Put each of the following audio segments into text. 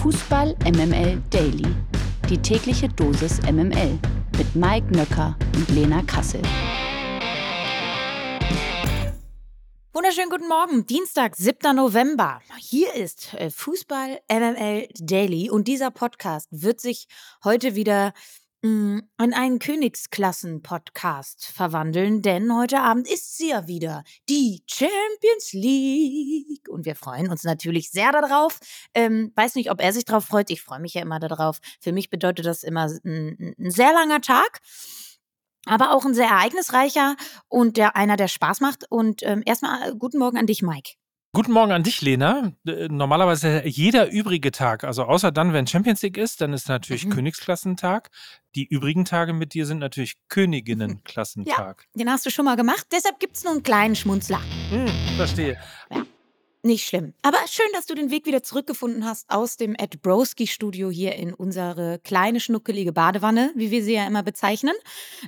Fußball MML Daily. Die tägliche Dosis MML mit Mike Nöcker und Lena Kassel. Wunderschönen guten Morgen, Dienstag, 7. November. Hier ist äh, Fußball MML Daily und dieser Podcast wird sich heute wieder in einen Königsklassen-Podcast verwandeln, denn heute Abend ist sie ja wieder, die Champions League. Und wir freuen uns natürlich sehr darauf. Ähm, weiß nicht, ob er sich darauf freut. Ich freue mich ja immer darauf. Für mich bedeutet das immer ein, ein sehr langer Tag aber auch ein sehr ereignisreicher und der einer, der Spaß macht. Und ähm, erstmal äh, guten Morgen an dich, Mike. Guten Morgen an dich, Lena. Äh, normalerweise jeder übrige Tag, also außer dann, wenn Champions League ist, dann ist natürlich mhm. Königsklassentag. Die übrigen Tage mit dir sind natürlich Königinnenklassentag. Ja, den hast du schon mal gemacht, deshalb gibt es nur einen kleinen Schmunzler. Hm, verstehe. Ja. Nicht schlimm. Aber schön, dass du den Weg wieder zurückgefunden hast aus dem Ed Broski Studio hier in unsere kleine, schnuckelige Badewanne, wie wir sie ja immer bezeichnen.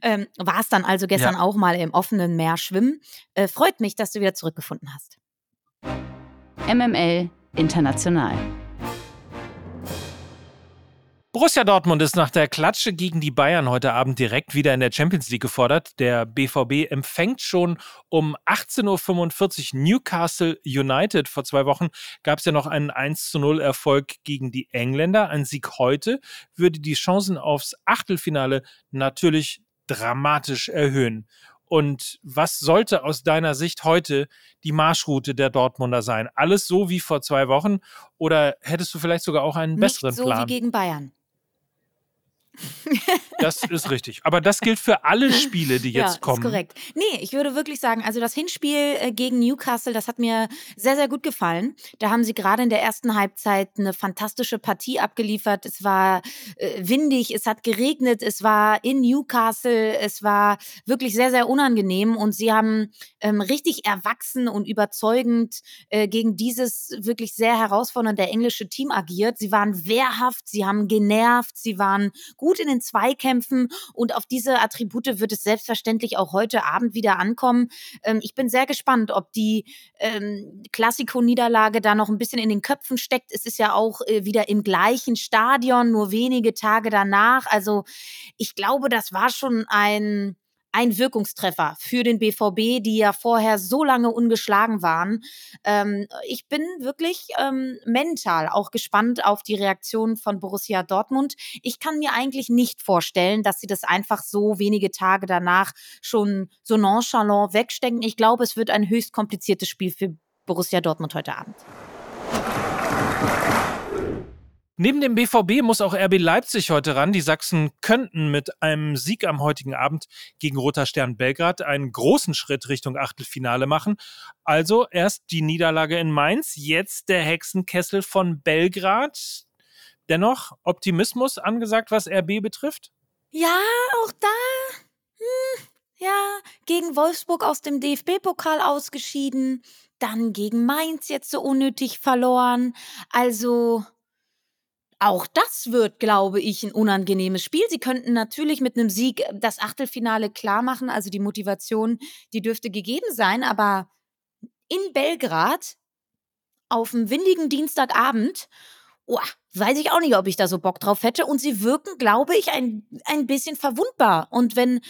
Ähm, War es dann also gestern ja. auch mal im offenen Meer schwimmen. Äh, freut mich, dass du wieder zurückgefunden hast. MML International. Borussia Dortmund ist nach der Klatsche gegen die Bayern heute Abend direkt wieder in der Champions League gefordert. Der BVB empfängt schon um 18.45 Uhr Newcastle United. Vor zwei Wochen gab es ja noch einen 1 0 Erfolg gegen die Engländer. Ein Sieg heute würde die Chancen aufs Achtelfinale natürlich dramatisch erhöhen. Und was sollte aus deiner Sicht heute die Marschroute der Dortmunder sein? Alles so wie vor zwei Wochen? Oder hättest du vielleicht sogar auch einen besseren Nicht so Plan? wie gegen Bayern. Das ist richtig. Aber das gilt für alle Spiele, die jetzt ja, kommen. Ist korrekt. Nee, ich würde wirklich sagen, also das Hinspiel äh, gegen Newcastle, das hat mir sehr, sehr gut gefallen. Da haben sie gerade in der ersten Halbzeit eine fantastische Partie abgeliefert. Es war äh, windig, es hat geregnet, es war in Newcastle, es war wirklich sehr, sehr unangenehm und sie haben ähm, richtig erwachsen und überzeugend äh, gegen dieses wirklich sehr herausfordernde englische Team agiert. Sie waren wehrhaft, sie haben genervt, sie waren gut in den Zweikämpfen und auf diese Attribute wird es selbstverständlich auch heute Abend wieder ankommen. Ähm, ich bin sehr gespannt, ob die ähm, Klassiko-Niederlage da noch ein bisschen in den Köpfen steckt. Es ist ja auch äh, wieder im gleichen Stadion, nur wenige Tage danach. Also ich glaube, das war schon ein ein Wirkungstreffer für den BVB, die ja vorher so lange ungeschlagen waren. Ähm, ich bin wirklich ähm, mental auch gespannt auf die Reaktion von Borussia Dortmund. Ich kann mir eigentlich nicht vorstellen, dass sie das einfach so wenige Tage danach schon so nonchalant wegstecken. Ich glaube, es wird ein höchst kompliziertes Spiel für Borussia Dortmund heute Abend. Neben dem BVB muss auch RB Leipzig heute ran. Die Sachsen könnten mit einem Sieg am heutigen Abend gegen Roter Stern Belgrad einen großen Schritt Richtung Achtelfinale machen. Also erst die Niederlage in Mainz, jetzt der Hexenkessel von Belgrad. Dennoch Optimismus angesagt, was RB betrifft? Ja, auch da. Hm, ja, gegen Wolfsburg aus dem DFB-Pokal ausgeschieden, dann gegen Mainz jetzt so unnötig verloren. Also auch das wird, glaube ich, ein unangenehmes Spiel. Sie könnten natürlich mit einem Sieg äh, das Achtelfinale klar machen. Also die Motivation, die dürfte gegeben sein. Aber in Belgrad auf einem windigen Dienstagabend, oh, weiß ich auch nicht, ob ich da so Bock drauf hätte. Und sie wirken, glaube ich, ein, ein bisschen verwundbar. Und wenn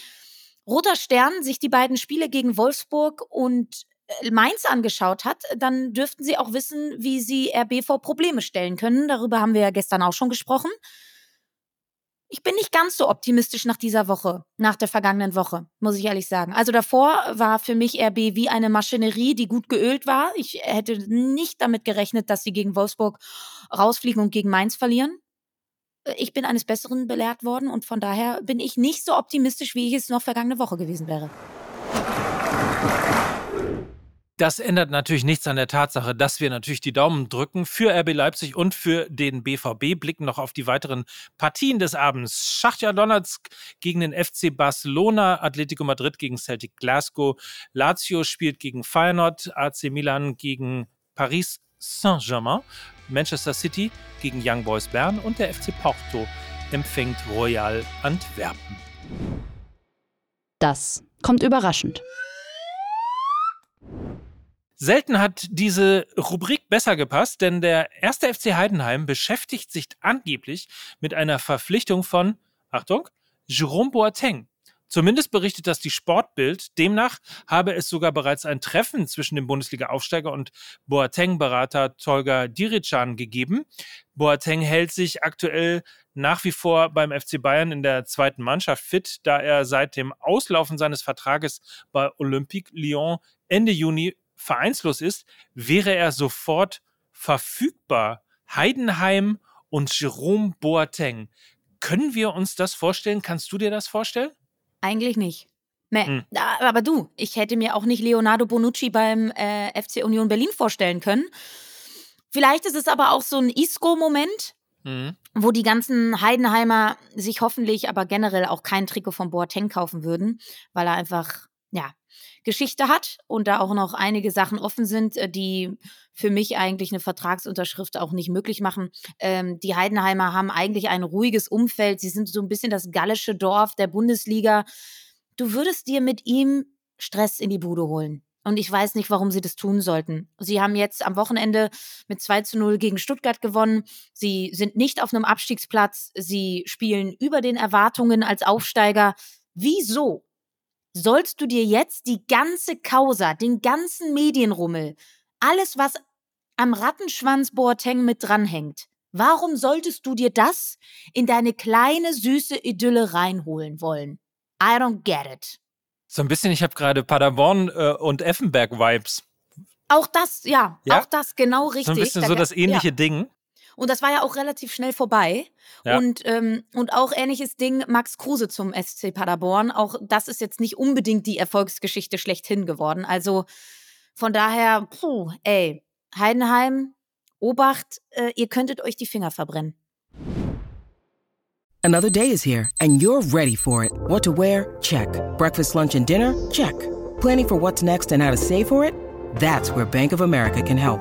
Roter Stern sich die beiden Spiele gegen Wolfsburg und Mainz angeschaut hat, dann dürften sie auch wissen, wie sie RB vor Probleme stellen können. Darüber haben wir ja gestern auch schon gesprochen. Ich bin nicht ganz so optimistisch nach dieser Woche, nach der vergangenen Woche, muss ich ehrlich sagen. Also davor war für mich RB wie eine Maschinerie, die gut geölt war. Ich hätte nicht damit gerechnet, dass sie gegen Wolfsburg rausfliegen und gegen Mainz verlieren. Äh, ich bin eines Besseren belehrt worden und von daher bin ich nicht so optimistisch, wie ich es noch vergangene Woche gewesen wäre. Das ändert natürlich nichts an der Tatsache, dass wir natürlich die Daumen drücken für RB Leipzig und für den BVB. Blicken noch auf die weiteren Partien des Abends. Schachtja Donetsk gegen den FC Barcelona, Atletico Madrid gegen Celtic Glasgow, Lazio spielt gegen Feyenoord, AC Milan gegen Paris Saint-Germain, Manchester City gegen Young Boys Bern und der FC Porto empfängt Royal Antwerpen. Das kommt überraschend. Selten hat diese Rubrik besser gepasst, denn der erste FC Heidenheim beschäftigt sich angeblich mit einer Verpflichtung von, Achtung, Jerome Boateng. Zumindest berichtet das die Sportbild. Demnach habe es sogar bereits ein Treffen zwischen dem Bundesliga-Aufsteiger und Boateng-Berater Tolga Dirican gegeben. Boateng hält sich aktuell nach wie vor beim FC Bayern in der zweiten Mannschaft fit, da er seit dem Auslaufen seines Vertrages bei Olympique Lyon Ende Juni vereinslos ist, wäre er sofort verfügbar. Heidenheim und Jerome Boateng. Können wir uns das vorstellen? Kannst du dir das vorstellen? Eigentlich nicht. Nee. Hm. Aber du, ich hätte mir auch nicht Leonardo Bonucci beim äh, FC Union Berlin vorstellen können. Vielleicht ist es aber auch so ein Isco-Moment, mhm. wo die ganzen Heidenheimer sich hoffentlich, aber generell auch kein Trikot von Boateng kaufen würden, weil er einfach, ja, Geschichte hat und da auch noch einige Sachen offen sind, äh, die für mich eigentlich eine Vertragsunterschrift auch nicht möglich machen. Ähm, die Heidenheimer haben eigentlich ein ruhiges Umfeld. Sie sind so ein bisschen das gallische Dorf der Bundesliga. Du würdest dir mit ihm Stress in die Bude holen. Und ich weiß nicht, warum sie das tun sollten. Sie haben jetzt am Wochenende mit 2 zu 0 gegen Stuttgart gewonnen. Sie sind nicht auf einem Abstiegsplatz. Sie spielen über den Erwartungen als Aufsteiger. Wieso sollst du dir jetzt die ganze Causa, den ganzen Medienrummel, alles, was am Rattenschwanz Boateng mit dranhängt, warum solltest du dir das in deine kleine, süße Idylle reinholen wollen? I don't get it. So ein bisschen, ich habe gerade Paderborn äh, und Effenberg-Vibes. Auch das, ja, ja, auch das genau richtig. So ein bisschen so das ähnliche ja. Ding. Und das war ja auch relativ schnell vorbei. Ja. Und, ähm, und auch ähnliches Ding Max Kruse zum SC Paderborn. Auch das ist jetzt nicht unbedingt die Erfolgsgeschichte schlechthin geworden. Also von daher, puh, ey, Heidenheim, Obacht, äh, ihr könntet euch die Finger verbrennen. Another day is here and you're ready for it. What to wear? Check. Breakfast, lunch and dinner? Check. Planning for what's next and how to save for it? That's where Bank of America can help.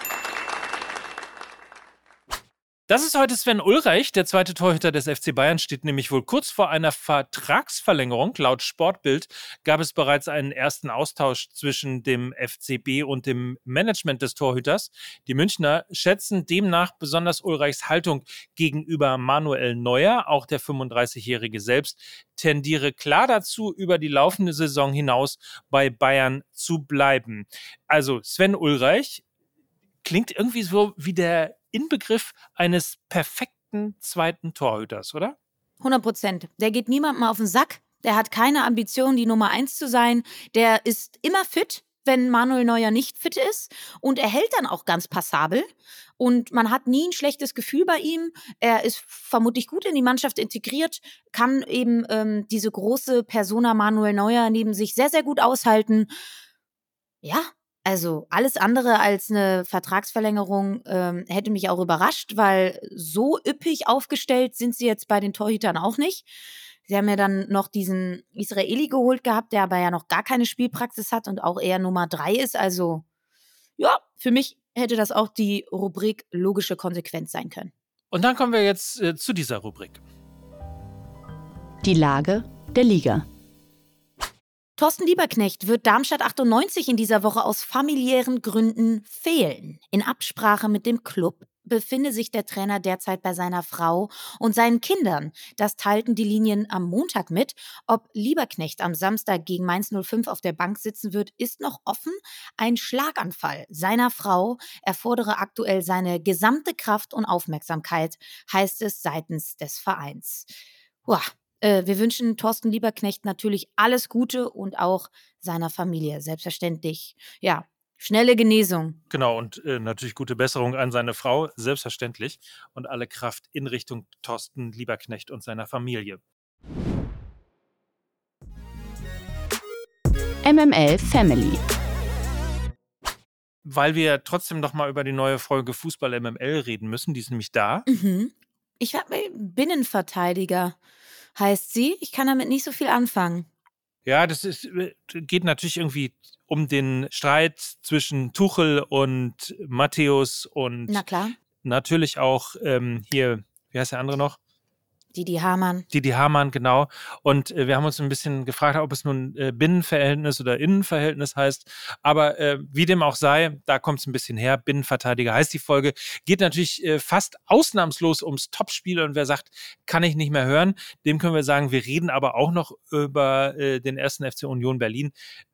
Das ist heute Sven Ulreich, der zweite Torhüter des FC Bayern, steht nämlich wohl kurz vor einer Vertragsverlängerung. Laut Sportbild gab es bereits einen ersten Austausch zwischen dem FCB und dem Management des Torhüters. Die Münchner schätzen demnach besonders Ulreichs Haltung gegenüber Manuel Neuer. Auch der 35-Jährige selbst tendiere klar dazu, über die laufende Saison hinaus bei Bayern zu bleiben. Also Sven Ulreich klingt irgendwie so wie der Inbegriff eines perfekten zweiten Torhüters, oder? 100 Prozent. Der geht niemandem auf den Sack. Der hat keine Ambition, die Nummer eins zu sein. Der ist immer fit, wenn Manuel Neuer nicht fit ist. Und er hält dann auch ganz passabel. Und man hat nie ein schlechtes Gefühl bei ihm. Er ist vermutlich gut in die Mannschaft integriert, kann eben ähm, diese große Persona Manuel Neuer neben sich sehr, sehr gut aushalten. Ja, also alles andere als eine Vertragsverlängerung ähm, hätte mich auch überrascht, weil so üppig aufgestellt sind sie jetzt bei den Torhütern auch nicht. Sie haben ja dann noch diesen Israeli geholt gehabt, der aber ja noch gar keine Spielpraxis hat und auch eher Nummer drei ist. Also ja, für mich hätte das auch die Rubrik logische Konsequenz sein können. Und dann kommen wir jetzt äh, zu dieser Rubrik. Die Lage der Liga. Thorsten Lieberknecht wird Darmstadt 98 in dieser Woche aus familiären Gründen fehlen. In Absprache mit dem Club befinde sich der Trainer derzeit bei seiner Frau und seinen Kindern. Das teilten die Linien am Montag mit. Ob Lieberknecht am Samstag gegen Mainz 05 auf der Bank sitzen wird, ist noch offen. Ein Schlaganfall seiner Frau erfordere aktuell seine gesamte Kraft und Aufmerksamkeit, heißt es seitens des Vereins. Uah, äh, wir wünschen Thorsten Lieberknecht natürlich alles Gute und auch seiner Familie, selbstverständlich. Ja, schnelle Genesung. Genau, und äh, natürlich gute Besserung an seine Frau, selbstverständlich. Und alle Kraft in Richtung Thorsten Lieberknecht und seiner Familie. MML Family. Weil wir trotzdem noch mal über die neue Folge Fußball MML reden müssen, die ist nämlich da. Mhm. Ich habe Binnenverteidiger heißt sie. Ich kann damit nicht so viel anfangen. Ja, das ist, äh, geht natürlich irgendwie um den Streit zwischen Tuchel und Matthäus und Na natürlich auch ähm, hier, wie heißt der andere noch? Didi Hamann. Didi Hamann, genau. Und äh, wir haben uns ein bisschen gefragt, ob es nun äh, Binnenverhältnis oder Innenverhältnis heißt. Aber äh, wie dem auch sei, da kommt es ein bisschen her. Binnenverteidiger heißt die Folge. Geht natürlich äh, fast ausnahmslos ums Topspiel. Und wer sagt, kann ich nicht mehr hören, dem können wir sagen, wir reden aber auch noch über äh, den ersten FC Union Berlin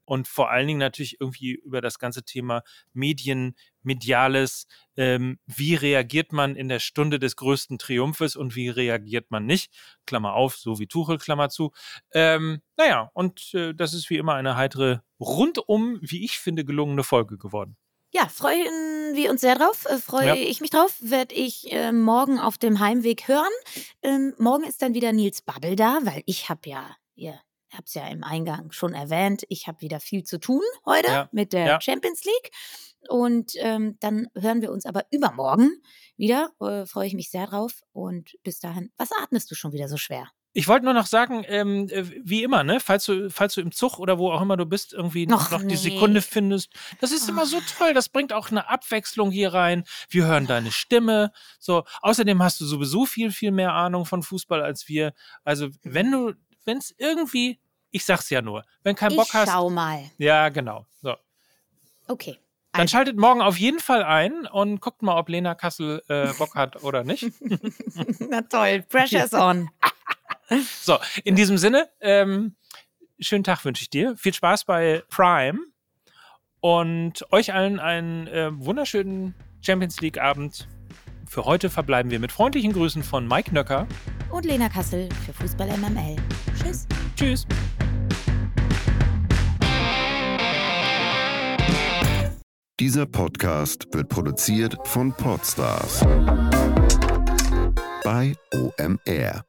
und vor allen Dingen natürlich irgendwie über das ganze Thema Medien, Mediales, ähm, wie reagiert man in der Stunde des größten Triumphes und wie reagiert man nicht, Klammer auf, so wie Tuchel, Klammer zu. Ähm, naja, und äh, das ist wie immer eine heitere, rundum, wie ich finde, gelungene Folge geworden. Ja, freuen wir uns sehr drauf. Äh, freue Ja. ich mich drauf. Werde ich äh, morgen auf dem Heimweg hören. Ähm, morgen ist dann wieder Nils Babbel da, weil ich habe ja, ihr habt es ja im Eingang schon erwähnt, ich habe wieder viel zu tun heute Ja, mit der ja. Champions League. Und ähm, dann hören wir uns aber übermorgen wieder. Äh, freue ich mich sehr drauf. Und bis dahin, was atmest du schon wieder so schwer? Ich wollte nur noch sagen, ähm, äh, wie immer, ne, falls du, falls du im Zug oder wo auch immer du bist, irgendwie noch, Noch noch die nee. Sekunde findest, das ist immer so toll. Das bringt auch eine Abwechslung hier rein. Wir hören deine Stimme. So, außerdem hast du sowieso viel, viel mehr Ahnung von Fußball als wir. Also, wenn du, wenn es irgendwie, ich sag's ja nur, wenn kein Bock ich hast. schau mal. Ja, genau. So. Okay. Dann Also- schaltet morgen auf jeden Fall ein und guckt mal, ob Lena Kassel äh, Bock hat oder nicht. Na toll, pressure's on. So, in diesem Sinne, ähm, schönen Tag wünsche ich dir. Viel Spaß bei Prime und euch allen einen äh, wunderschönen Champions League Abend. Für heute verbleiben wir mit freundlichen Grüßen von Mike Nöcker. Und Lena Kassel für Fußball MML. Tschüss. Tschüss. Dieser Podcast wird produziert von Podstars bei OMR.